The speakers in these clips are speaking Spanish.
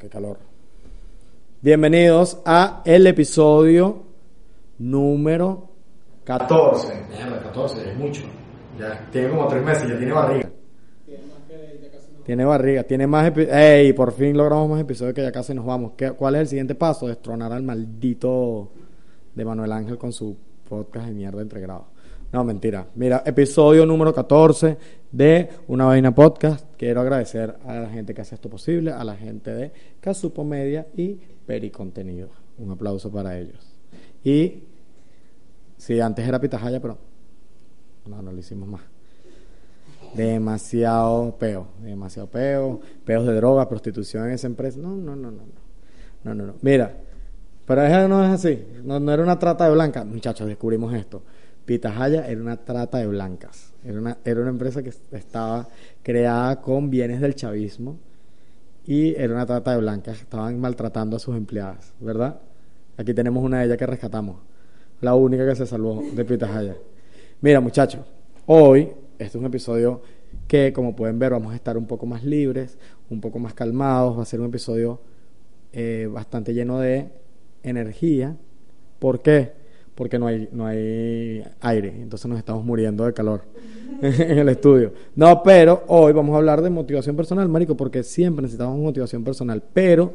qué calor. Bienvenidos a el episodio número 14. Mierda, 14, es mucho. Ya tiene como tres meses, ya tiene barriga. Tiene barriga, tiene más episodios. ¡Ey! Por fin logramos más episodios que ya casi nos vamos. ¿Qué- ¿Cuál es el siguiente paso? Destronar al maldito de Manuel Ángel con su podcast de mierda entre grados. No, mentira. Mira, episodio número 14 de Una Vaina Podcast. Quiero agradecer a la gente que hace esto posible, a la gente de Casupo Media y Pericontenido. Un aplauso para ellos. Y, sí, antes era Pitahaya, pero no, no lo hicimos más. Demasiado peo, demasiado peo, peos de droga, prostitución en esa empresa. No, no, no, no, no. No, no, no. Mira, pero eso no es así. No, no era una trata de blancas. Muchachos, descubrimos esto. Pitahaya era una trata de blancas. Era una, era una empresa que estaba creada con bienes del chavismo y era una trata de blancas. Estaban maltratando a sus empleadas, ¿verdad? Aquí tenemos una de ellas que rescatamos. La única que se salvó de Pitahaya. Mira, muchachos, hoy este es un episodio que, como pueden ver, vamos a estar un poco más libres, un poco más calmados. Va a ser un episodio eh, bastante lleno de energía. ¿Por qué? Porque no hay, no hay aire, entonces nos estamos muriendo de calor en el estudio. No, pero hoy vamos a hablar de motivación personal, marico, porque siempre necesitamos motivación personal. Pero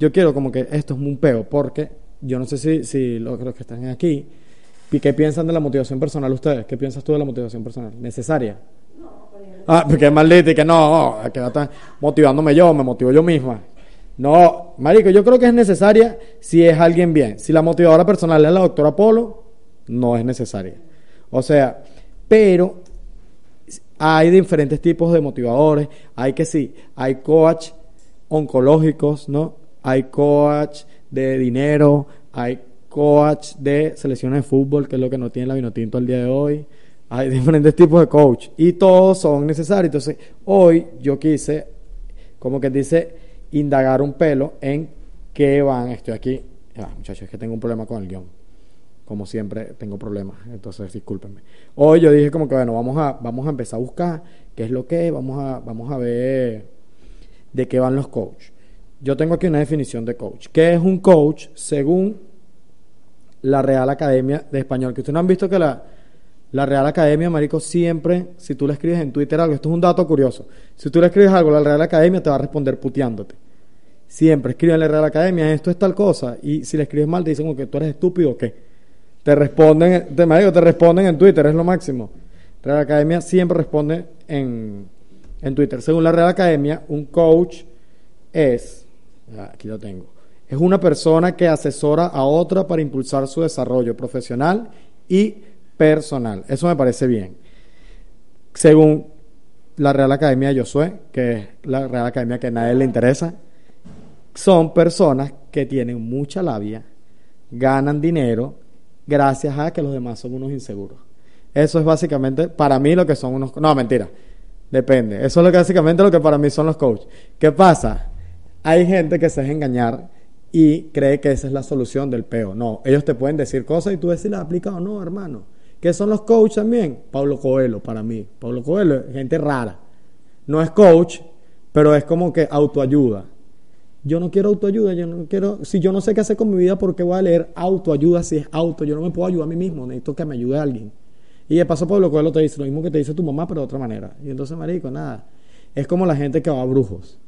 yo quiero como que esto es un peo, porque yo no sé si, si los, los que están aquí, ¿y ¿qué piensan de la motivación personal ustedes? ¿Qué piensas tú de la motivación personal? ¿Necesaria? Ah, porque es maldita y que no, que va a estar motivándome yo, me motivo yo misma. No, marico, yo creo que es necesaria si es alguien bien. Si la motivadora personal es la doctora Polo, no es necesaria. O sea, pero hay diferentes tipos de motivadores. Hay que sí, hay coach oncológicos, ¿no? Hay coach de dinero, hay coach de selecciones de fútbol, que es lo que no tiene la Vinotinto al día de hoy. Hay diferentes tipos de coach y todos son necesarios. Entonces, hoy yo quise, como que dice, indagar un pelo en qué van. Estoy aquí, ah, muchachos, es que tengo un problema con el guion. Como siempre, tengo problemas, entonces discúlpenme. Hoy yo dije como que, bueno, vamos a, vamos a empezar a buscar qué es lo que es, vamos a, vamos a ver de qué van los coaches. Yo tengo aquí una definición de coach. ¿Qué es un coach según la Real Academia de Español? Que ustedes no han visto que la, la Real Academia, Marico, siempre, si tú le escribes en Twitter algo, esto es un dato curioso, si tú le escribes algo la Real Academia, te va a responder puteándote. Siempre escriben en la Real Academia, esto es tal cosa, y si le escribes mal, te dicen que tú eres estúpido o qué. Te responden, te, marico, te responden en Twitter, es lo máximo. Real Academia siempre responde en, en Twitter. Según la Real Academia, un coach es, aquí lo tengo, es una persona que asesora a otra para impulsar su desarrollo profesional y personal. Eso me parece bien. Según la Real Academia de Josué, que es la Real Academia que a nadie le interesa, son personas que tienen mucha labia, ganan dinero, gracias a que los demás son unos inseguros. Eso es básicamente para mí lo que son unos... No, mentira. Depende. Eso es básicamente lo que para mí son los coaches. ¿Qué pasa? Hay gente que se deja engañar y cree que esa es la solución del peo. No, ellos te pueden decir cosas y tú ves si las o no, hermano. ¿Qué son los coaches también? Pablo Coelho, para mí. Pablo Coelho es gente rara. No es coach, pero es como que autoayuda. Yo no quiero autoayuda, yo no quiero, si yo no sé qué hacer con mi vida, ¿por qué voy a leer autoayuda si es auto? Yo no me puedo ayudar a mí mismo, necesito que me ayude alguien. Y de paso Pablo Coelho te dice lo mismo que te dice tu mamá, pero de otra manera. Y entonces, marico, nada. Es como la gente que va a brujos.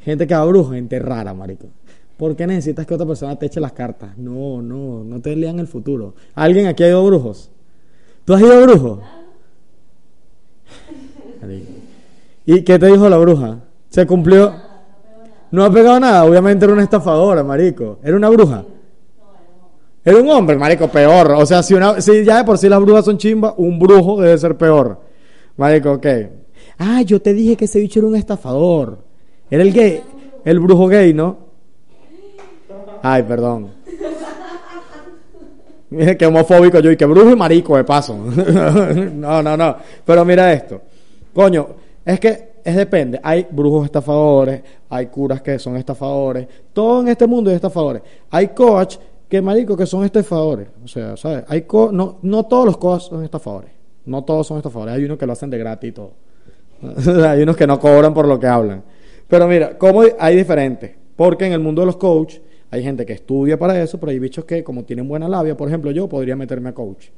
Gente que va a brujos, gente rara, marico. ¿Por qué necesitas que otra persona te eche las cartas? No, no, no te lean el futuro. ¿Alguien aquí ha ido a brujos? ¿Tú has ido a brujos? ¿Y qué te dijo la bruja? ¿Se cumplió? No ha pegado nada, obviamente era una estafadora, marico. Era una bruja. Era un hombre, marico, peor. O sea, si, una, si ya de por sí las brujas son chimba, un brujo debe ser peor. Marico, ok. Ah, yo te dije que ese bicho era un estafador. Era el gay, el brujo gay, ¿no? Ay, perdón. Mira qué homofóbico yo y que brujo y marico de paso. no, no, no. Pero mira esto. Coño, es que es depende. Hay brujos estafadores, hay curas que son estafadores. Todo en este mundo es estafadores. Hay coach que, marico, que son estafadores. O sea, ¿sabes? Hay co no, no todos los coach son estafadores. No todos son estafadores. Hay unos que lo hacen de gratis y todo. hay unos que no cobran por lo que hablan. Pero mira, ¿cómo hay diferentes? Porque en el mundo de los coach hay gente que estudia para eso, pero hay bichos que, como tienen buena labia, por ejemplo, yo podría meterme a coach.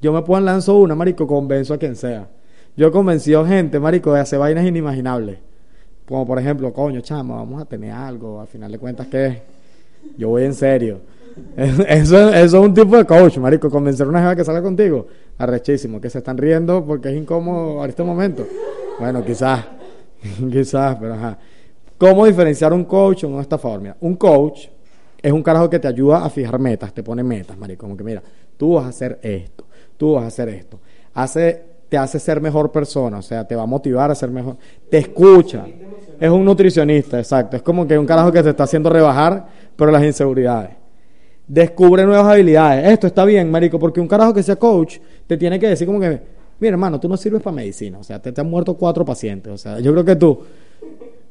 Yo me puedo lanzo una, marico, convenzo a quien sea. Yo he convencido gente, marico, de hacer vainas inimaginables. Como por ejemplo, coño, chama, vamos a tener algo. Al final de cuentas, ¿qué? Yo voy en serio. Eso, eso es un tipo de coach, marico. Convencer a una jefa que salga contigo. Arrechísimo. Que se están riendo porque es incómodo en este momento. Bueno, quizás. quizás, pero ajá. ¿Cómo diferenciar un coach o un estafador? Mira, un coach es un carajo que te ayuda a fijar metas, te pone metas, marico. Como que mira, tú vas a hacer esto, tú vas a hacer esto. Hace, te hace ser mejor persona, o sea, te va a motivar a ser mejor. Te escucha. Es un nutricionista, exacto. Es como que un carajo que te está haciendo rebajar, pero las inseguridades. Descubre nuevas habilidades. Esto está bien, marico, porque un carajo que sea coach te tiene que decir como que, mira, hermano, tú no sirves para medicina. O sea, te, te han muerto cuatro pacientes. O sea, yo creo que tú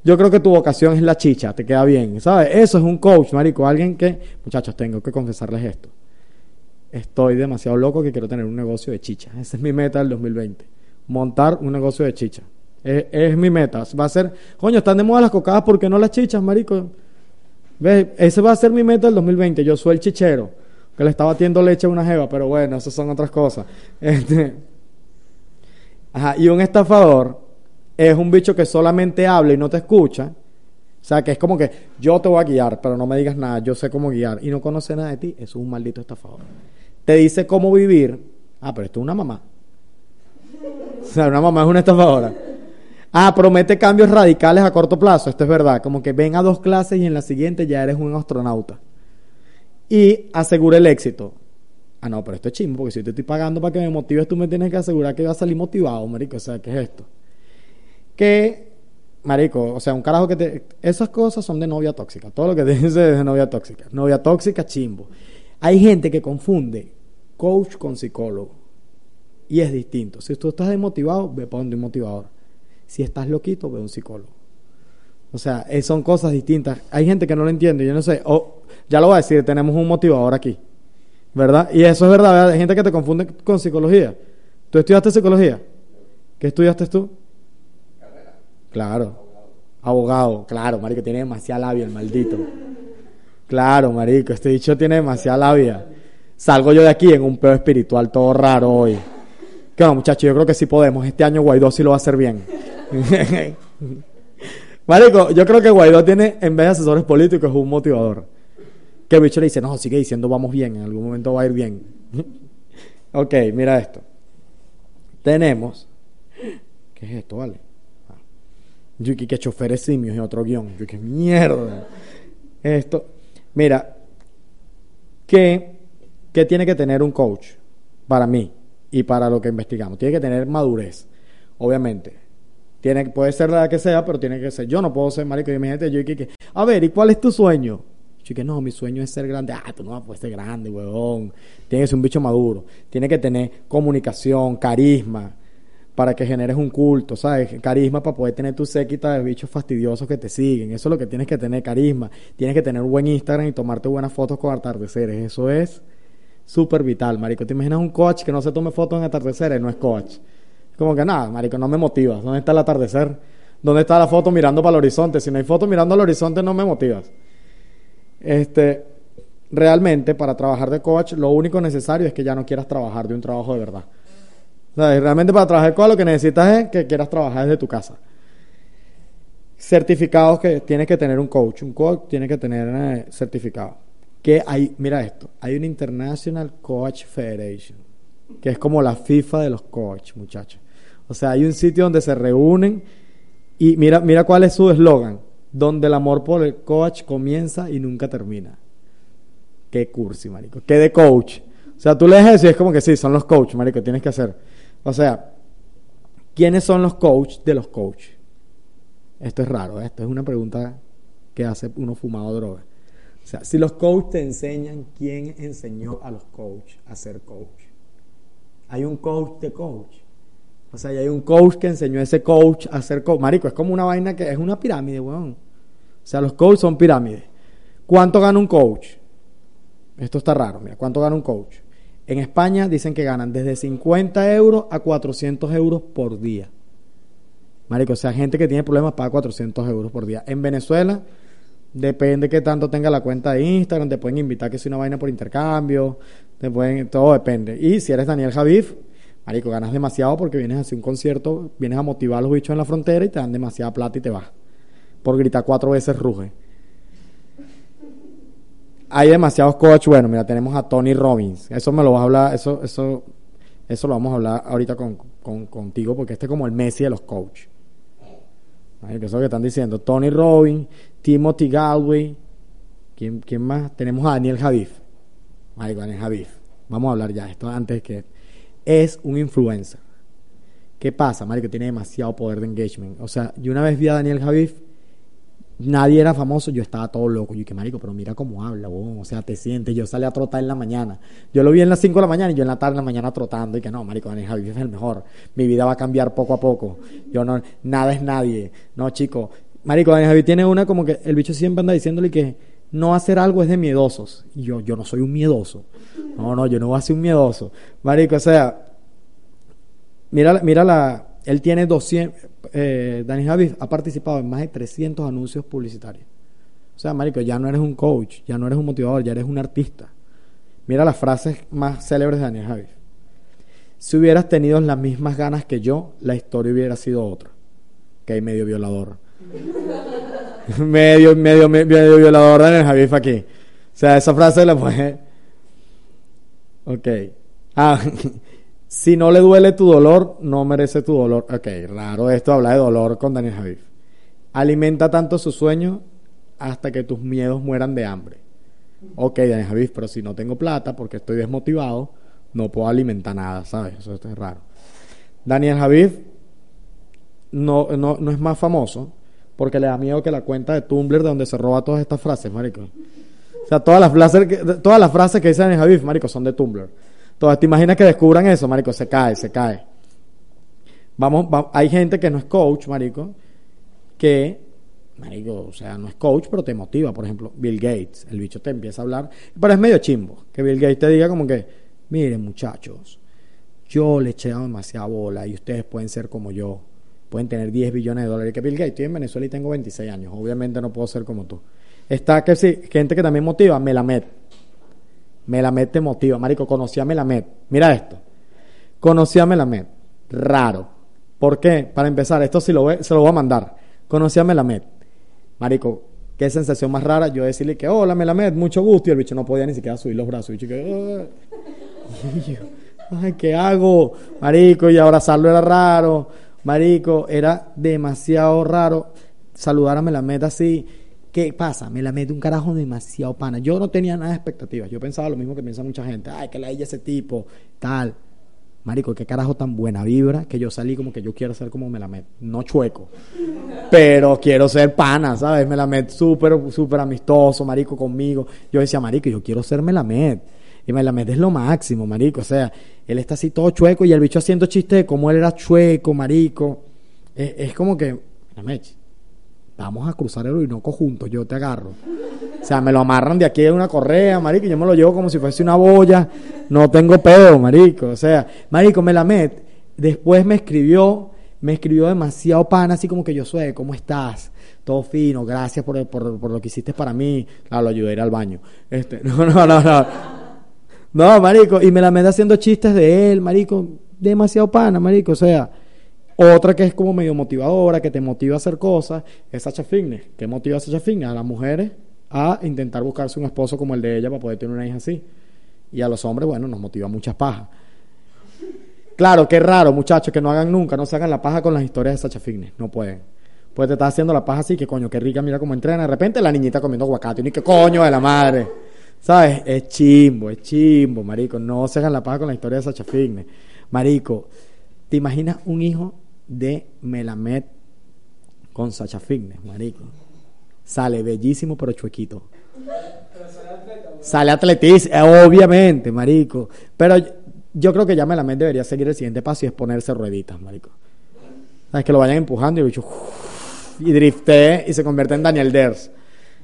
yo creo que tu vocación es la chicha, te queda bien, ¿sabes? Eso es un coach, marico, alguien que, muchachos, tengo que confesarles esto. Estoy demasiado loco que quiero tener un negocio de chicha. Esa es mi meta del 2020. Montar un negocio de chicha. Es, mi meta. Va a ser, coño, están de moda las cocadas, ¿por qué no las chichas, marico? ¿Ves? Ese va a ser mi meta del 2020. Yo soy el chichero, que le está batiendo leche a una jeva, pero bueno, esas son otras cosas. Este, ajá, y un estafador es un bicho que solamente habla y no te escucha. O sea, que es como que yo te voy a guiar, pero no me digas nada, yo sé cómo guiar y no conoce nada de ti, es un maldito estafador. Te dice cómo vivir. Ah, pero esto es una mamá. O sea, una mamá es una estafadora. Ah, promete cambios radicales a corto plazo. Esto es verdad. Como que ven a dos clases y en la siguiente ya eres un astronauta. Y asegura el éxito. Ah, no, pero esto es chimbo, porque si te estoy pagando para que me motives, tú me tienes que asegurar que vas a salir motivado, marico. O sea, ¿qué es esto? que, marico, o sea, un carajo que te... Esas cosas son de novia tóxica. Todo lo que te dice es de novia tóxica. Novia tóxica, chimbo. Hay gente que confunde coach con psicólogo. Y es distinto. Si tú estás desmotivado, ve para un motivador. Si estás loquito, ve a un psicólogo. O sea, son cosas distintas. Hay gente que no lo entiende. Yo no sé. O, ya lo voy a decir, tenemos un motivador aquí. ¿Verdad? Y eso es verdad. Hay gente que te confunde con psicología. ¿Tú estudiaste psicología? ¿Qué estudiaste tú? Claro. Abogado, claro, marico, tiene demasiada labia el maldito. Claro, marico, este dicho tiene demasiada labia. Salgo yo de aquí en un pedo espiritual todo raro hoy. Que bueno, muchachos, yo creo que sí podemos. Este año Guaidó sí lo va a hacer bien. marico, yo creo que Guaidó tiene, en vez de asesores políticos, un motivador. Que bicho le dice, no, sigue diciendo vamos bien, en algún momento va a ir bien. ok, mira esto. Tenemos... ¿Qué es esto, vale? Yo que, que choferes simios en otro guion. Yo que mierda. Esto. Mira, ¿qué, ¿qué tiene que tener un coach para mí y para lo que investigamos? Tiene que tener madurez, obviamente. Tiene, puede ser la que sea, pero tiene que ser. Yo no puedo ser marico. Imagínate, yo que, a ver, ¿y cuál es tu sueño? Yo que no, mi sueño es ser grande. Ah, tú no puedes ser grande, huevón. Tiene que ser un bicho maduro. Tiene que tener comunicación, carisma para que generes un culto, ¿sabes? Carisma para poder tener tu séquita de bichos fastidiosos que te siguen. Eso es lo que tienes que tener, carisma. Tienes que tener un buen Instagram y tomarte buenas fotos con atardeceres. Eso es súper vital, marico. ¿Te imaginas un coach que no se tome fotos en atardeceres? No es coach. Como que nada, marico, no me motivas. ¿Dónde está el atardecer? ¿Dónde está la foto mirando para el horizonte? Si no hay foto mirando al horizonte, no me motivas. Este, realmente, para trabajar de coach, lo único necesario es que ya no quieras trabajar de un trabajo de verdad realmente para trabajar con lo que necesitas es que quieras trabajar desde tu casa. Certificados que tienes que tener un coach. Un coach tiene que tener eh, certificado. Que hay, mira esto, hay una International Coach Federation, que es como la FIFA de los coaches, muchachos. O sea, hay un sitio donde se reúnen y mira, mira cuál es su eslogan, donde el amor por el coach comienza y nunca termina. Qué cursi, marico. Qué de coach. O sea, tú lees eso y es como que sí, son los coaches, marico, tienes que hacer. O sea, ¿quiénes son los coaches de los coaches? Esto es raro, ¿eh? esto es una pregunta que hace uno fumado droga. O sea, si los coaches te enseñan, ¿quién enseñó a los coaches a ser coach? Hay un coach de coach. O sea, hay un coach que enseñó a ese coach a ser coach. Marico, es como una vaina que es una pirámide, weón. O sea, los coaches son pirámides. ¿Cuánto gana un coach? Esto está raro, mira, ¿cuánto gana un coach? En España dicen que ganan desde 50 euros a 400 euros por día. Marico, o sea, gente que tiene problemas paga 400 euros por día. En Venezuela, Depende que tanto tenga la cuenta de Instagram, te pueden invitar que sea una vaina por intercambio, te pueden, todo depende. Y si eres Daniel Javif, marico, ganas demasiado porque vienes a hacer un concierto, vienes a motivar a los bichos en la frontera y te dan demasiada plata y te vas. Por gritar cuatro veces ruge. Hay demasiados coaches, bueno, mira, tenemos a Tony Robbins. Eso me lo vas a hablar, eso, eso, eso lo vamos a hablar ahorita con, contigo porque este es como el Messi de los coaches. Eso es lo que están diciendo. Tony Robbins, Timothy Galway. ¿Quién, ¿Quién, más? Tenemos a Daniel Javif. Marico, Daniel Javif. Vamos a hablar ya esto antes que... Es un influencer. ¿Qué pasa, Marico? Tiene demasiado poder de engagement. O sea, yo una vez vi a Daniel Javif nadie era famoso, yo estaba todo loco. Yo que marico, pero mira cómo habla, o sea, te sientes. Yo salí a trotar en la mañana. Yo lo vi en las 5 de la mañana y yo en la tarde, en la mañana trotando. Y que no, marico, Daniel Javier es el mejor. Mi vida va a cambiar poco a poco. Yo no, nada es nadie. No, chico. Marico, Daniel Javier tiene una como que el bicho siempre anda diciéndole que no hacer algo es de miedosos. Y yo, yo no soy un miedoso. No, no, yo no voy a ser un miedoso. Marico, o sea, mira, mira la, él tiene 200, eh, Dani Javi ha participado en más de 300 anuncios publicitarios. O sea, marico, ya no eres un coach, ya no eres un motivador, ya eres un artista. Mira las frases más célebres de Daniel Javi. Si hubieras tenido las mismas ganas que yo, la historia hubiera sido otra. Que hay medio violador. medio, medio, medio violador Daniel Javi aquí. O sea, esa frase la puede... Ok. Ah, Si no le duele tu dolor, no merece tu dolor. Ok, raro esto, habla de dolor con Daniel Javif. Alimenta tanto sus sueños hasta que tus miedos mueran de hambre. Ok, Daniel Javif, pero si no tengo plata porque estoy desmotivado, no puedo alimentar nada, ¿sabes? Eso es raro. Daniel Javif no, no, no es más famoso porque le da miedo que la cuenta de Tumblr de donde se roba todas estas frases, marico. O sea, todas las frases que, todas las frases que dice Daniel Javif, marico, son de Tumblr. Entonces, ¿te imaginas que descubran eso, marico? Se cae, se cae. Vamos, hay gente que no es coach, marico, que, marico, o sea, no es coach, pero te motiva. Por ejemplo, Bill Gates, el bicho te empieza a hablar, pero es medio chimbo, que Bill Gates te diga como que, miren muchachos, yo le echado demasiada bola y ustedes pueden ser como yo, pueden tener 10 billones de dólares. Que Bill Gates, estoy en Venezuela y tengo 26 años, obviamente no puedo ser como tú. Está que sí, gente que también motiva, Melamed. Melamed te motiva. Marico, conocí a Melamed. Mira esto. Conocí a Melamed. Raro. ¿Por qué? Para empezar, esto sí lo ve, se lo voy a mandar. Conocí a Melamed. Marico, qué sensación más rara yo decirle que, hola Melamed, mucho gusto. Y el bicho no podía ni siquiera subir los brazos. Y que, ay, ¿qué hago? Marico, y abrazarlo era raro. Marico, era demasiado raro saludar a Melamed así. ¿Qué pasa? Me la mete un carajo demasiado pana. Yo no tenía nada de expectativas. Yo pensaba lo mismo que piensa mucha gente. Ay, que la ella ese tipo, tal. Marico, qué carajo tan buena vibra que yo salí como que yo quiero ser como Melamed. No chueco. Pero quiero ser pana, ¿sabes? Melamed súper, súper amistoso, marico, conmigo. Yo decía, marico, yo quiero ser Melamed. Y Melamed es lo máximo, marico. O sea, él está así todo chueco y el bicho haciendo chistes de cómo él era chueco, marico. Es, es como que, Melamed, vamos a cruzar el Orinoco juntos, yo te agarro. O sea, me lo amarran de aquí en una correa, marico, y yo me lo llevo como si fuese una boya, no tengo pedo, marico. O sea, marico, me la met. Después me escribió, me escribió demasiado pan, así como que yo soy, ¿cómo estás? Todo fino, gracias por, por, lo que hiciste para mí. Claro, lo ayudé a ir al baño. Este, no, no, no, no. No, marico, y me la met haciendo chistes de él, marico, demasiado pana, marico, o sea, otra que es como medio motivadora, que te motiva a hacer cosas, es Sacha Fitness. ¿Qué motiva a Sacha Fitness? A las mujeres a intentar buscarse un esposo como el de ella para poder tener una hija así. Y a los hombres, bueno, nos motiva muchas pajas. Claro, qué raro, muchachos, que no hagan nunca, no se hagan la paja con las historias de Sacha Fitness. No pueden. Pues te estás haciendo la paja así, que coño, qué rica, mira cómo entrena. De repente la niñita comiendo aguacate, y qué coño de la madre. ¿Sabes? Es chimbo, es chimbo, marico. No se hagan la paja con la historia de Sacha Fitness. Marico, ¿te imaginas un hijo de Melamed con Sacha Fitness, marico. Sale bellísimo pero chuequito. Sale atletismo, eh, obviamente, marico. Pero yo creo que ya Melamed debería seguir el siguiente paso y es ponerse rueditas, marico. Sabes que lo vayan empujando y el y driftee y se convierte en Daniel Ders.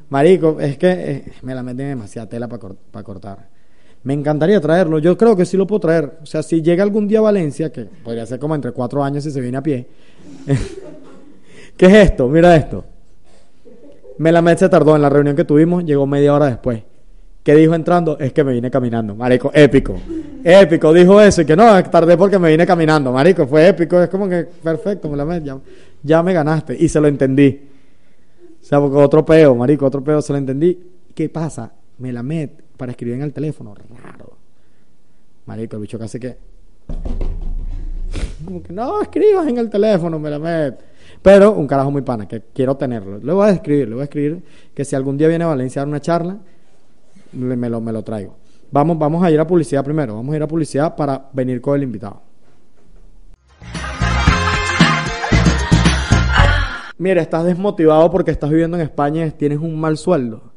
Marico, es que eh, Melamed tiene demasiada tela para cortar. Me encantaría traerlo. Yo creo que sí lo puedo traer. O sea, si llega algún día a Valencia, que podría ser como entre cuatro años si se viene a pie. ¿Qué es esto? Mira esto. Melamed se tardó en la reunión que tuvimos, llegó media hora después. ¿Qué dijo entrando? Es que me vine caminando. Marico, épico. Épico, dijo eso. Y que no, tardé porque me vine caminando. Marico, fue épico. Es como que perfecto, Melamed, ya, ya me ganaste. Y se lo entendí. O sea, porque otro peo, marico, otro peo se lo entendí. ¿Qué pasa? Melamed, para escribir en el teléfono, raro. Marico, el bicho casi que... Como que no escribas en el teléfono, Melamed. Pero un carajo muy pana, que quiero tenerlo. Le voy a escribir, le voy a escribir que si algún día viene a Valencia a dar una charla, me lo, me lo traigo. Vamos, vamos a ir a publicidad primero. Vamos a ir a publicidad para venir con el invitado. Mira, estás desmotivado porque estás viviendo en España y tienes un mal sueldo.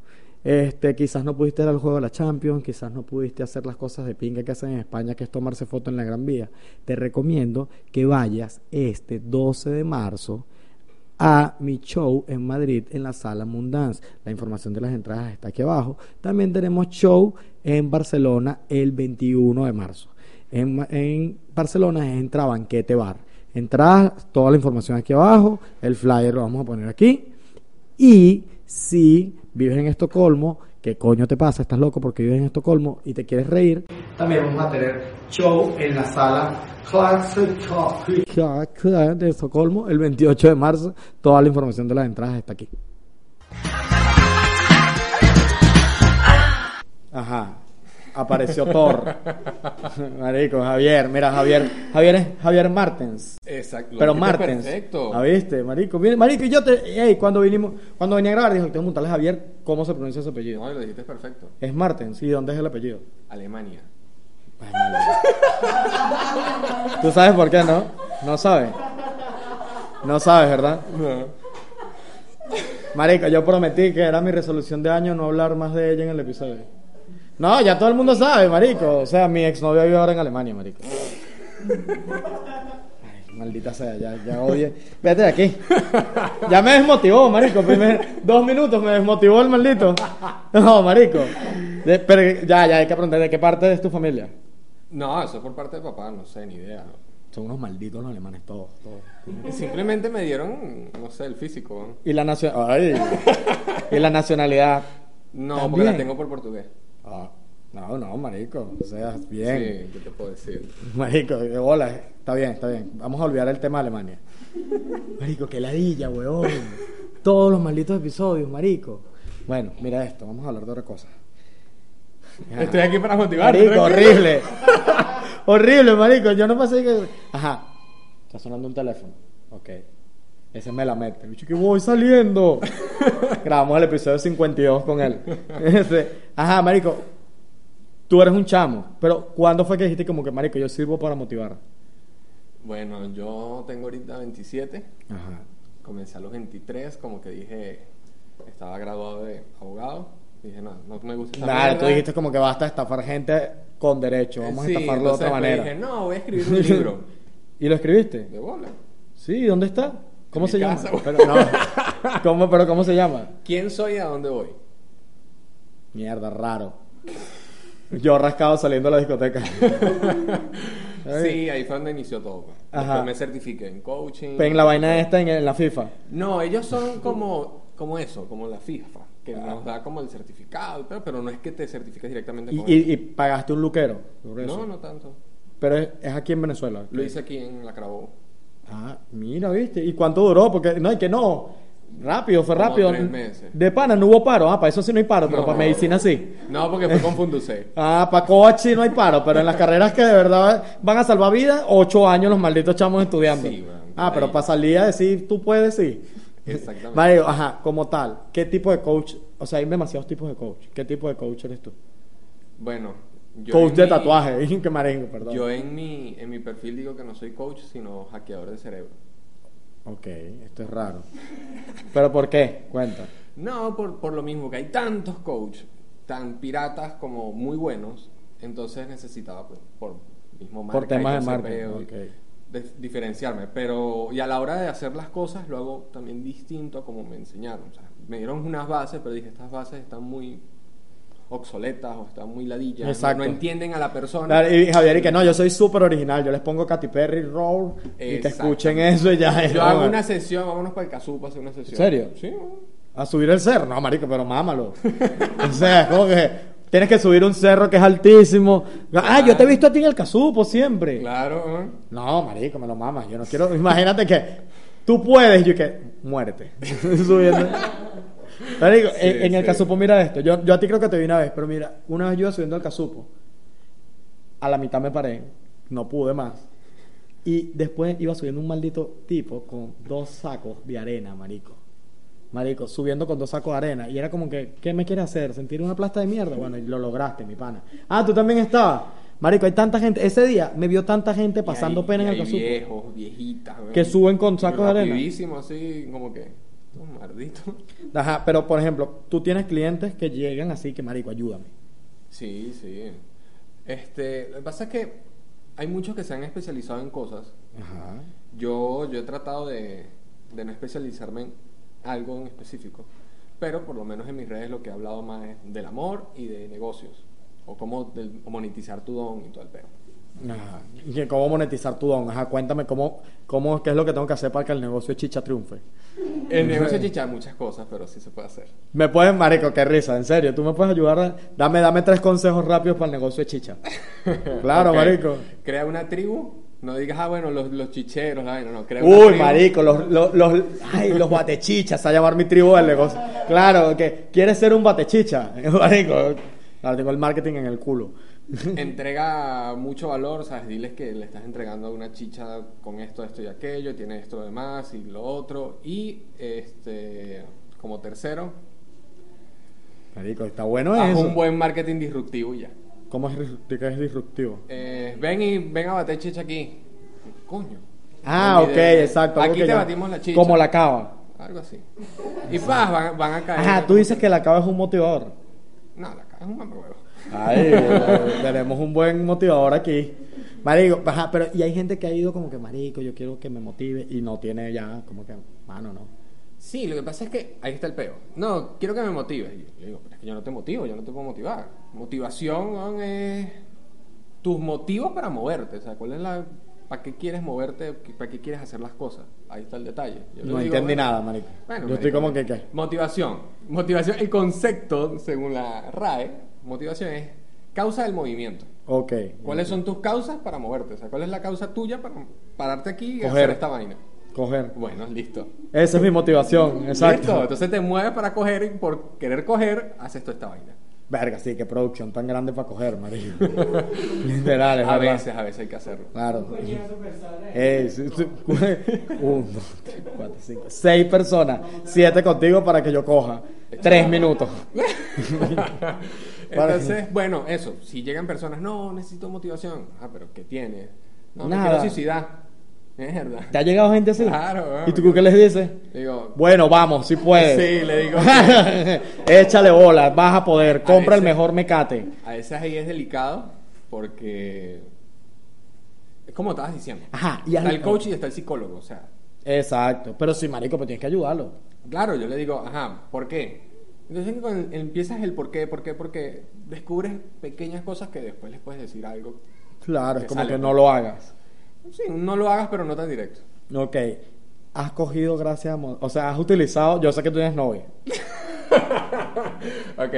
Este, quizás no pudiste ir al juego de la Champions, quizás no pudiste hacer las cosas de pinga que hacen en España, que es tomarse foto en la Gran Vía. Te recomiendo que vayas este 12 de marzo a mi show en Madrid en la sala Mundance. La información de las entradas está aquí abajo. También tenemos show en Barcelona el 21 de marzo. En, Barcelona es entra Banquete Bar. Entradas, toda la información aquí abajo. El flyer lo vamos a poner aquí. Y si vives en Estocolmo, ¿qué coño te pasa? ¿Estás loco porque vives en Estocolmo y te quieres reír? También vamos a tener show en la sala de Estocolmo el 28 de marzo. Toda la información de las entradas está aquí. Ajá. Apareció Thor. Marico, Javier. Mira, Javier. Javier es Javier Martens. Exacto. Pero Martens. Perfecto. ¿Ah, viste? Marico. Mira, marico, y yo te. Ey, cuando vinimos. Cuando venía a grabar, dijo: Tengo que preguntarle a Javier cómo se pronuncia su apellido. No, lo dijiste perfecto. Es Martens. ¿Y dónde es el apellido? Alemania. Ay, maldito. ¿Tú sabes por qué, no? No sabes. No sabes, ¿verdad? No. Marico, yo prometí que era mi resolución de año no hablar más de ella en el episodio. No, ya todo el mundo sabe, marico. O sea, mi exnovia vive ahora en Alemania, marico. Ay, maldita sea, ya, ya odie. Vete de aquí. Ya me desmotivó, marico. Primer, dos minutos me desmotivó el maldito. No, marico. De- pero ya, ya hay que preguntar, ¿de qué parte es tu familia? No, eso es por parte de papá, no sé, ni idea. Son unos malditos los alemanes, todos, todos. Simplemente me dieron, no sé, el físico. Y la nacio- Ay. Y la nacionalidad. No, También. porque la tengo por portugués. Ah, no, no, marico. O sea, bien. Sí, ¿qué te puedo decir? Marico, de bola. Está bien, está bien. Vamos a olvidar el tema de Alemania. Marico, qué ladilla, weón. Todos los malditos episodios, marico. Bueno, mira esto. Vamos a hablar de otra cosa. Estoy aquí para motivarte. Marico, horrible. horrible, marico. Yo no pasé que... Ajá. Está sonando un teléfono. Ok. Ese me la mete. El bicho que voy saliendo. Grabamos el episodio 52 con él. Ese. Ajá, marico. Tú eres un chamo. Pero ¿cuándo fue que dijiste como que, marico, yo sirvo para motivar? Bueno, yo tengo ahorita 27. Ajá. Comencé a los 23, como que dije, estaba graduado de abogado. Dije, no, no me gusta esta Nada, tú dijiste como que basta estafar gente con derecho. Vamos Sí, a estafarlo de otra pues, manera. Dije, no, voy a escribir un libro. ¿Y lo escribiste? De bola. Sí, ¿dónde está? ¿Cómo En se mi llama? casa. Pero, no. ¿Cómo, pero ¿cómo se llama? ¿Quién soy y a dónde voy? Mierda, raro. Yo rascado saliendo de la discoteca. Sí, ahí fue donde inició todo. pues. Ajá. Después me certifiqué en coaching. En la vaina esta en, en la FIFA. No, ellos son como, como eso, como la FIFA, que Ah. nos da como el certificado, pero, pero no es que te certifiques directamente Y, con y- ellos. y pagaste un luquero. por eso. No, no tanto. Pero es, es aquí en Venezuela. Lo hice aquí en la Carabobo. Ah, mira, viste. ¿Y cuánto duró? Porque no, es que no. Rápido, fue Como rápido. tres meses. De pana no hubo paro. Ah, para eso sí no hay paro, pero No. para medicina sí. No, porque fue con. Ah, para coach sí no hay paro, pero en las carreras que de verdad van a salvar vidas, ocho años los malditos chamos estudiando. Sí, weón, ah, pero para salir a decir, tú puedes, sí. Exactamente. Ajá, como tal, ¿qué tipo de coach? O sea, hay demasiados tipos de coach. ¿Qué tipo de coach eres tú? Bueno, yo coach en de mi- tatuaje, que marengo, perdón. Yo en mi, en mi perfil digo que no soy coach, sino hackeador de cerebro. Ok, esto es raro. ¿Pero por qué? Cuenta. No, por, por lo mismo que hay tantos coaches, tan piratas como muy buenos, entonces necesitaba, pues, por mismo marca Por temas de marketing, de- diferenciarme. Pero, y a la hora de hacer las cosas, lo hago también distinto a como me enseñaron. O sea, me dieron unas bases, pero dije, estas bases están muy obsoletas o están muy ladillas, no- Exacto. no entienden a la persona. Y Javier, y que no, yo soy súper original. Yo les pongo Katy Perry Roll y te escuchen eso y ya. Yo hago una sesión, vámonos para el Casupa a hacer una sesión. ¿Serio? Sí. A subir el cerro. No, marico, pero mámalo. o sea, como que tienes que subir un cerro que es altísimo. Ah, yo te he visto a ti en el casupo siempre. Claro, ¿eh? No, marico, me lo mamas. Yo no quiero. Imagínate que tú puedes yo que muérete. Subiendo. Marico, Sí, en, en el casupo, mira esto. Yo, yo a ti creo que te vi una vez, pero mira, una vez yo iba subiendo al casupo. A la mitad me paré. No pude más. Y después iba subiendo un maldito tipo con dos sacos de arena, marico. Marico, subiendo con dos sacos de arena. Y era como que, ¿qué me quieres hacer? ¿Sentir una plasta de mierda? Bueno, y lo lograste, mi pana. Ah, tú también estabas. Marico, hay tanta gente. Ese día me vio tanta gente pasando hay- pena en el casupo. viejos, viejitas. Que suben con sacos de arena. Rapidísimo, así, como que. Maldito. Ajá, pero por ejemplo, tú tienes clientes que llegan así que, marico, ayúdame. Sí, sí. Este, lo que pasa es que hay muchos que se han especializado en cosas. Ajá. Yo, yo he tratado de, de no especializarme en algo en específico, pero por lo menos en mis redes lo que he hablado más es del amor y de negocios, o cómo o monetizar tu don y todo el peo. Ajá. Y cómo monetizar tu don. Ajá, cuéntame cómo, cómo, qué es lo que tengo que hacer para que el negocio de chicha triunfe. El negocio de chicha, muchas cosas, pero sí se puede hacer. Me puedes, marico, qué risa, en serio. Tú me puedes ayudar. a- dame, dame tres consejos rápidos para el negocio de chicha. Claro, marico. Crea una tribu, no digas, ah, bueno, los, los chicheros, la no, crea una Uy, tribu. marico, los, los, los, ay, los batechichas, a llamar mi tribu del negocio. Claro, que quieres ser un batechicha, marico. Claro, tengo el marketing en el culo. Entrega mucho valor, ¿sabes? Diles que le estás entregando una chicha con esto, esto y aquello, tiene esto demás y lo otro. Y este como tercero, Marico, está bueno haz eso. un buen marketing disruptivo y ya. ¿Cómo es, dis- qué es disruptivo? Eh, ven y ven a bater chicha aquí. Coño. Ah, ok, exacto. algo Aquí te ya- batimos la chicha. Como la cava. Algo así. Y paz, van, van a caer. Ajá, tú dices que la cava es un motivador. No, la cava es un mamahuevo. Ay, tenemos un buen motivador aquí. Marico, ajá, pero y hay gente que ha ido como que, marico, yo quiero que me motive y no tiene ya como que, mano, no. Sí, lo que pasa es que ahí está el peo. No, quiero que me motives. Y yo le digo, pero es que yo no te motivo, yo no te puedo motivar. Motivación weón, es tus motivos para moverte. O sea, ¿cuál es la. ¿Para qué quieres moverte? ¿Para qué quieres hacer las cosas? Ahí está el detalle. Yo No digo, entendí bueno, nada, marico. bueno, yo estoy marico, como que, ¿qué? Motivación. Motivación, el concepto, según la RAE, motivación es causa del movimiento. Ok. ¿Cuáles son tus causas para moverte? O sea, ¿cuál es la causa tuya para pararte aquí y Coger. hacer esta vaina? Coger. Bueno, listo. Esa es mi motivación, exacto. Listo, entonces te mueves para coger y por querer coger haces toda esta vaina. Verga, sí, qué producción tan grande para coger, marico. Literal, es A verdad. veces, a veces hay que hacerlo. Claro. Eh, sí, sí. Uno, tres, cuatro, cinco, seis personas, siete contigo para que yo coja. Tres minutos. Entonces, bueno, eso. Si llegan personas, no, necesito motivación. Ah, pero ¿qué tienes? No, me Nada. quiero suicidar. Mierda. ¿Te ha llegado gente así? Claro, weón. ¿Y tú qué les dices? Digo, Bueno, vamos, si puedes. sí, le digo. Échale bola, vas a poder. Compra el veces- mejor mecate. A veces ahí es delicado porque es como estabas diciendo. Ajá, y está al- el coach y está el psicólogo, o sea, Exacto. Pero sí, marico, pero tienes que ayudarlo. claro, yo le digo, ajá, ¿por qué? Entonces cuando empiezas el por qué, por qué, por qué, descubres pequeñas cosas que después les puedes decir algo. Claro, es Que como sale, que no lo hagas. Sí, no lo hagas, pero no tan directo. Ok. Has cogido gracias a... O sea, has utilizado... Yo sé que tú tienes novia. ok,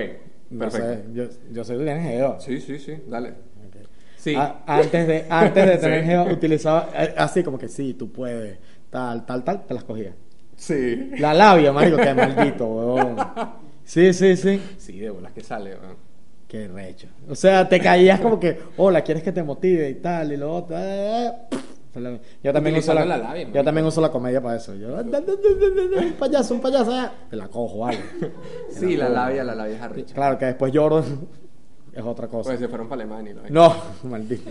perfecto. sé, yo, yo sé que tú tienes jeva. Sí, sí, sí, dale. Ok. Sí. A- antes de, antes de tener Sí. jeva, utilizaba eh, así como que sí, tú puedes, tal, tal, tal, te las cogía. Sí. La labia, marico, qué maldito, weón. Sí, sí, sí. Sí, de bolas que sale, weón. Qué recho. O sea, te caías como que, hola, quieres que te motive y tal, y lo otro. eh, eh. Yo también uso la, la labia, yo también uso la comedia para eso. Yo, un payaso, un payaso, eh. te la cojo, vale. Sí, la labia, la labia es arrecha. Claro que después lloro, es otra cosa. Pues se fueron para Alemania lo No, maldito.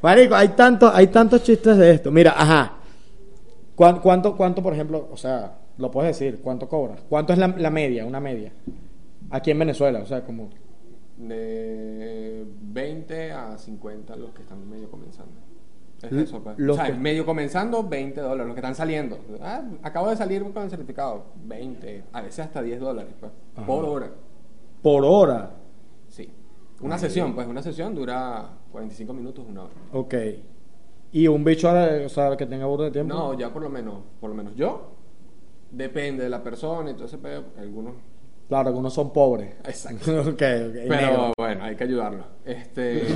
Marico, hay tantos, hay tantos chistes de esto. Mira, ajá. ¿Cuán- ¿Cuánto, cuánto, por ejemplo, o sea, lo puedes decir, cuánto cobras? ¿Cuánto es la, la media, una media? Aquí en Venezuela, o sea, como... De 20 a 50 los que están medio comenzando. Es eso, pues. los o sea, que- medio comenzando, 20 dólares. Los que están saliendo. Ah, acabo de salir con el certificado. 20, a veces hasta 10 dólares, pues. Ajá. Por hora. Por hora. Sí. Una sesión, pues. Una sesión dura 45 minutos, una hora. Ok. Y un bicho, ahora, o sea, que tenga burro de tiempo. No, ya por lo menos, por lo menos yo, depende de la persona y todo ese pedo. Algunos. Claro, algunos son pobres. Exacto. ok, ok. y Pero bueno, hay que ayudarlos. Este.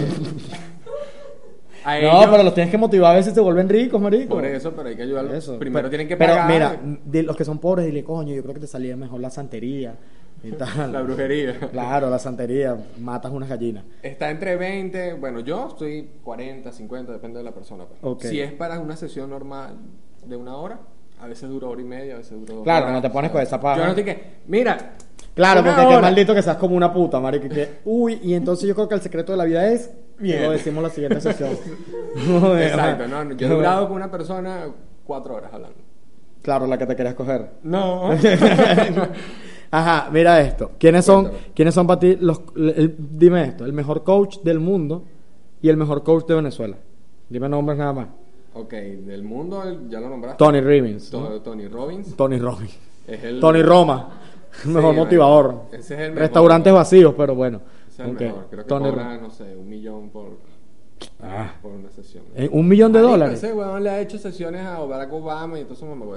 No, ellos- pero los tienes que motivar a si se vuelven ricos, marico. Por eso, pero hay que ayudarlos. Eso. Primero Pero- tienen que pero pagar mira, de los que son pobres, dile, coño, yo creo que te salía mejor la santería y tal. la brujería. Claro, la santería. Matas unas gallinas. Está entre 20, bueno, yo estoy 40, 50, depende de la persona. pues. Si es para una sesión normal de una hora, a veces dura hora y media, a veces dura dos Claro, no te pones con esa paja. Yo no estoy que, mira, Claro, porque qué hora. maldito que seas como una puta, marico. que, uy, y entonces yo creo que el secreto de la vida es... Bien. Lo decimos en la siguiente sesión. Exacto, no, yo he durado con una persona cuatro horas hablando. Claro, la que te querías coger. No. Ajá, mira esto. ¿Quiénes son. ¿quiénes son para ti los... el- dime esto, el mejor coach del mundo y el mejor coach de Venezuela. Dime nombres nada más. Ok, del mundo el- ya lo nombraste. Tony Robbins. Tony Robbins. Tony Robbins. Es el, Tony Roma. Sí, mejor motivador. Ese es el mejor. Restaurantes vacíos, pero bueno. ese es el Ok, mejor. Creo que Tony cobra, no sé, un millón por, Ah. por una sesión. Eh, Un millón de dólares. Ese weón le ha hecho sesiones a Barack Obama y entonces me huevo.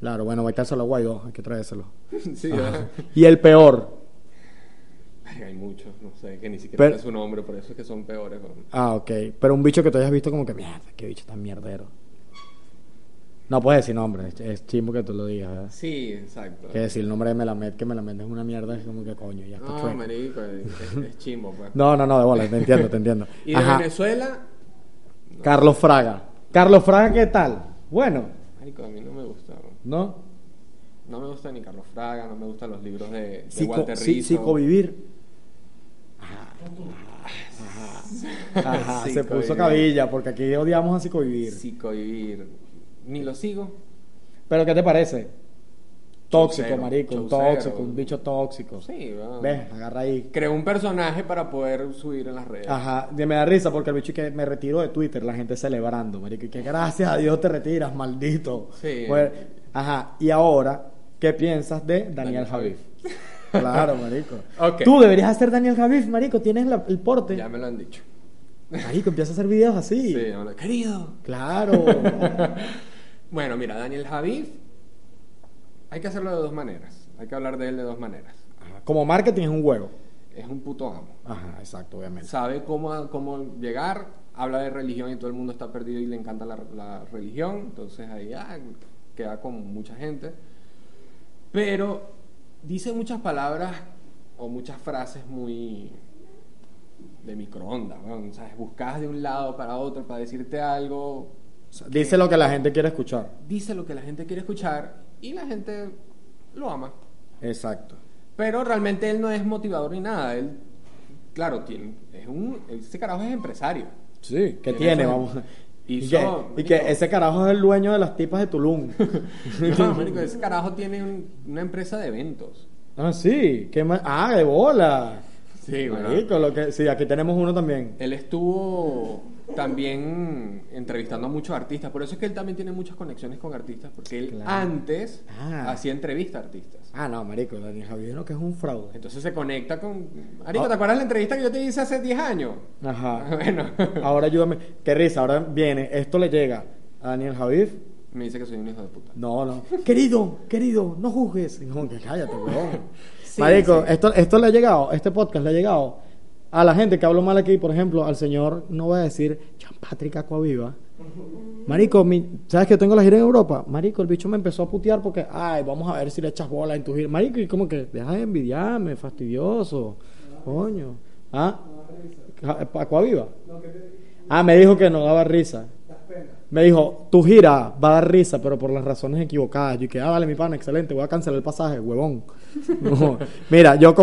Claro, bueno, va a estárselo a Guaidó, hay que traérselo. sí. Y el peor. Ay, hay muchos, no sé, que ni siquiera Pero- sé su nombre, por eso es que son peores. Ah, ok. Pero un bicho que tú hayas visto como que, mierda, qué bicho tan mierdero. No puedes decir nombre, es, es chimbo que tú lo digas, ¿verdad? Sí, exacto. Que decir el nombre de Melamed, que Melamed es una mierda, es como que coño, ya está No, chueco. marico, es, es- es chimbo, pues. No, no, no, de bola, te entiendo, te entiendo. Y de Ajá, Venezuela, Carlos Fraga. Carlos Fraga, ¿qué tal? Bueno, marico, a mí no me gusta. ¿no? No me gusta ni Carlos Fraga, no me gustan los libros de, de Walter Rizzo. psicovivir. Ajá, ajá, se puso cabilla, porque aquí odiamos a psicovivir. Psicovivir. Ni lo sigo. Pero ¿qué te parece? Tóxico, Chaucero, marico, un chaucero. tóxico, un bicho tóxico. Sí. Ves, agarra ahí. Creó un personaje para poder subir en las redes. Ajá, y me da risa porque el bicho que me retiro de Twitter, la gente celebrando, marico, y que gracias a Dios te retiras, maldito. Sí. Pues, ajá, y ahora, ¿qué piensas de Daniel Daniel Javif? Claro, marico. Ok. Tú deberías hacer Daniel Javif, marico, tienes la- el porte. Ya me lo han dicho. Marico, empieza a hacer videos así. Sí, querido. Claro. Bueno, mira, Daniel Javif, hay que hacerlo de dos maneras. Hay que hablar de él de dos maneras. Ajá, Como marketing es un huevo. Es un puto amo. Ajá, exacto, obviamente. Sabe cómo, cómo llegar, habla de religión y todo el mundo está perdido y le encanta la, la religión. Entonces ahí ah, queda con mucha gente. Pero dice muchas palabras o muchas frases muy de microondas, ¿sabes? Buscas de un lado para otro para decirte algo. O sea, dice lo que la gente quiere escuchar. Dice lo que la gente quiere escuchar y la gente lo ama. Exacto. Pero realmente él no es motivador ni nada. Él, claro, tiene, es un, ese carajo es empresario. Sí, que Tiene tiene, eso. Y, que, y marico. que ese carajo es el dueño de las tipas de Tulum. No, marico, ese carajo tiene un- una empresa de eventos. ah, sí. ¿Qué más? Ah, de bola. Sí, Marico, lo que, sí, aquí tenemos uno también. Él estuvo también entrevistando a muchos artistas. Por eso es que él también tiene muchas conexiones con artistas. Porque él Claro. antes Ah. hacía entrevistas a artistas. Ah, no, marico, Daniel Javier, no, que es un fraude. Entonces se conecta con... Marico, Ah. ¿te acuerdas la entrevista que yo te hice hace 10 años? Ajá. Bueno. Ahora ayúdame. Qué risa, ahora viene, esto le llega a Daniel Javif. Me dice que soy un hijo de puta. No, no. Querido, querido, no juzgues. Como que cállate, weón. Sí, Marico, sí. Esto, esto le ha llegado, este podcast le ha llegado a la gente que habló mal aquí, por ejemplo, al señor, no voy a decir, Jean Patrick Aquaviva. Marico, mi- ¿sabes que tengo la gira en Europa? Marico, el bicho me empezó a putear porque, ay, vamos a ver si le echas bola en tu gira. Marico, y como que, deja de envidiarme, fastidioso. Coño. ¿Ah? ¿Aquaviva? Ah, me dijo que no daba risa. Me dijo, tu gira va a dar risa, pero por las razones equivocadas. Yo que, ah, vale, mi pana, excelente, voy a cancelar el pasaje, huevón. Mira, yo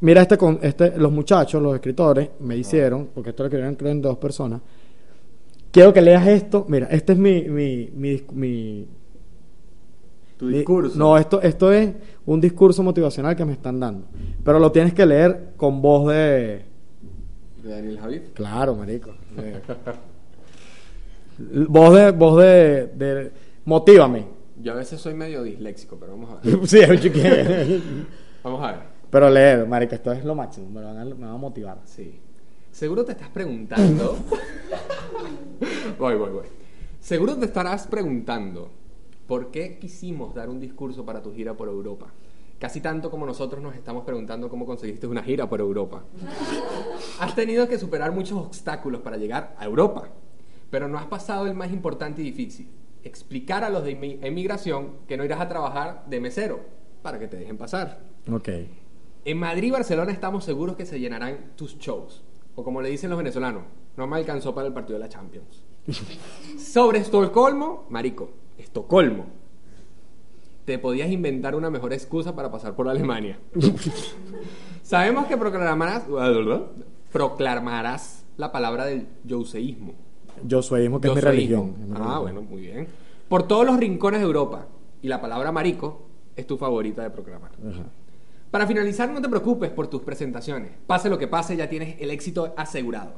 mira este con este, los muchachos, los escritores, me hicieron, porque esto lo querían creer en dos personas. Quiero que leas esto. Mira, este es mi, mi, mi, Tu discurso. no, esto, esto es un discurso motivacional que me están dando. Pero lo tienes que leer con voz de. De Daniel Javif. Claro, marico. De- voz de, voz de, de, motívame. Yo a veces soy medio disléxico, pero vamos a ver. sí, es Vamos a ver. Pero leer, marico, esto es lo máximo. Me van a, me van a motivar. Sí. Seguro te estás preguntando. voy, voy, voy. Seguro te estarás preguntando. ¿por qué quisimos dar un discurso para tu gira por Europa? Casi tanto como nosotros nos estamos preguntando cómo conseguiste una gira por Europa. Has tenido que superar muchos obstáculos para llegar a Europa, pero no has pasado el más importante y difícil. Explicar a los de emi- emigración que no irás a trabajar de mesero para que te dejen pasar. Ok. En Madrid y Barcelona estamos seguros que se llenarán tus shows. O como le dicen los venezolanos, no me alcanzó para el partido de la Champions. Sobre Estocolmo, marico, Estocolmo. Te podías inventar una mejor excusa para pasar por Alemania. Sabemos que proclamarás, proclamarás la palabra del yoseísmo. Yo soy que es mi Yoseísmo. religión. es mi Ah, religión. bueno, muy bien. Por todos los rincones de Europa. Y la palabra marico es tu favorita de proclamar. Ajá. Para finalizar, no te preocupes por tus presentaciones. Pase lo que pase, ya tienes el éxito asegurado.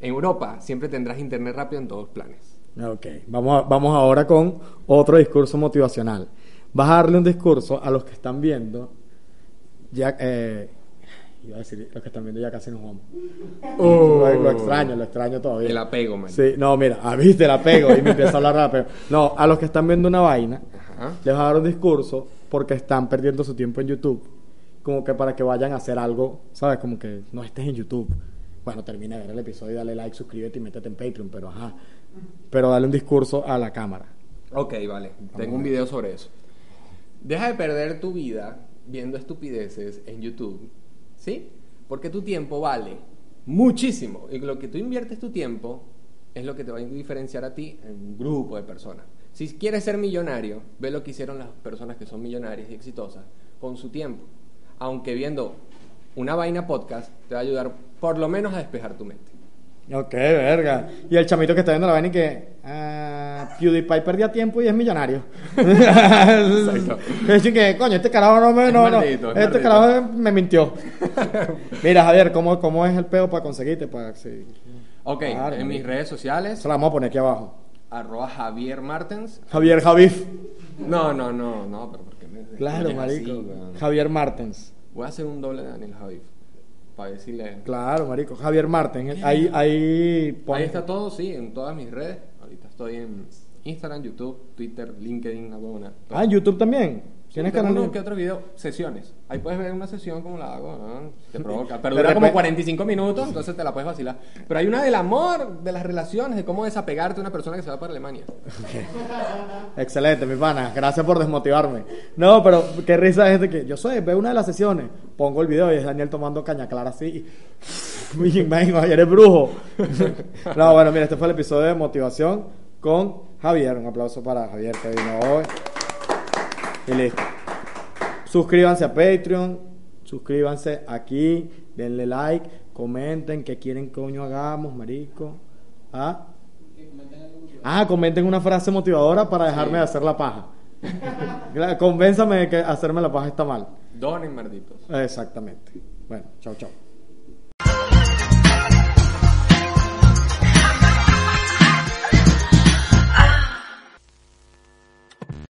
En Europa siempre tendrás internet rápido en todos planes. Ok, vamos, a- vamos ahora con otro discurso motivacional. Vas a darle un discurso a los que están viendo. Ya, eh, iba a decir, los que están viendo ya casi nos vamos. Lo, lo extraño, lo extraño todavía. El apego, man. Sí, no, mira, ah, viste, el apego y me empieza a hablar del apego. No, a los que están viendo una vaina, Ajá. les vas a dar un discurso porque están perdiendo su tiempo en YouTube. Como que para que vayan a hacer algo, ¿sabes? Como que no estés en YouTube. Bueno, termina de ver el episodio, dale like, suscríbete y métete en Patreon, pero ajá. Pero dale un discurso a la cámara. Ok, vale. Tengo un video sobre eso. Deja de perder tu vida viendo estupideces en YouTube. ¿Sí? Porque tu tiempo vale muchísimo. Y lo que tú inviertes tu tiempo es lo que te va a diferenciar a ti en un grupo de personas. Si quieres ser millonario, ve lo que hicieron las personas que son millonarias y exitosas con su tiempo. Aunque viendo una vaina podcast te va a ayudar por lo menos a despejar tu mente. Ok, verga. Y el chamito que está viendo la vaina y que. ah, PewDiePie perdía tiempo y es millonario. Exacto. Es que, coño, este carajo no me. No, no. es Este carajo me mintió. Mira, Javier, ¿cómo, cómo es el peo para conseguirte? Para, sí. Ok, Claro, en mis redes sociales, Eso la vamos a poner aquí abajo. arroba Javier Martens. Javier Javif. No, no, no, no, pero ¿por qué me Claro, así, marico. Javier Martens. Voy a hacer un doble de Daniel Javif. Para decirle. Claro, marico. Javier Martens. Ahí, ahí. pon- Ahí está todo, sí, en todas mis redes. Ahorita estoy en Instagram, YouTube, Twitter, LinkedIn, todo. Ah, YouTube también. ¿Tienes canal? uno que otro video, sesiones. Ahí puedes ver una sesión como la hago, ¿no? Te provoca. Pero dura como después- 45 minutos, entonces te la puedes vacilar. Pero hay una del amor, de las relaciones, de cómo desapegarte de una persona que se va para Alemania. Excelente, mi pana. Gracias por desmotivarme. No, pero qué risa es de que yo soy, veo una de las sesiones, pongo el video y es Daniel tomando caña clara así. Y, venga, eres brujo. No, bueno, mira, este fue el episodio de motivación con Javier. Un aplauso para Javier que vino hoy. Y listo. Suscríbanse a Patreon, suscríbanse aquí, denle like, comenten qué quieren coño hagamos, marico. ¿Ah? Ah, comenten una frase motivadora para dejarme de hacer la paja. Convénzame de que hacerme la paja está mal. Donen, malditos. Exactamente. Bueno, chao, chao.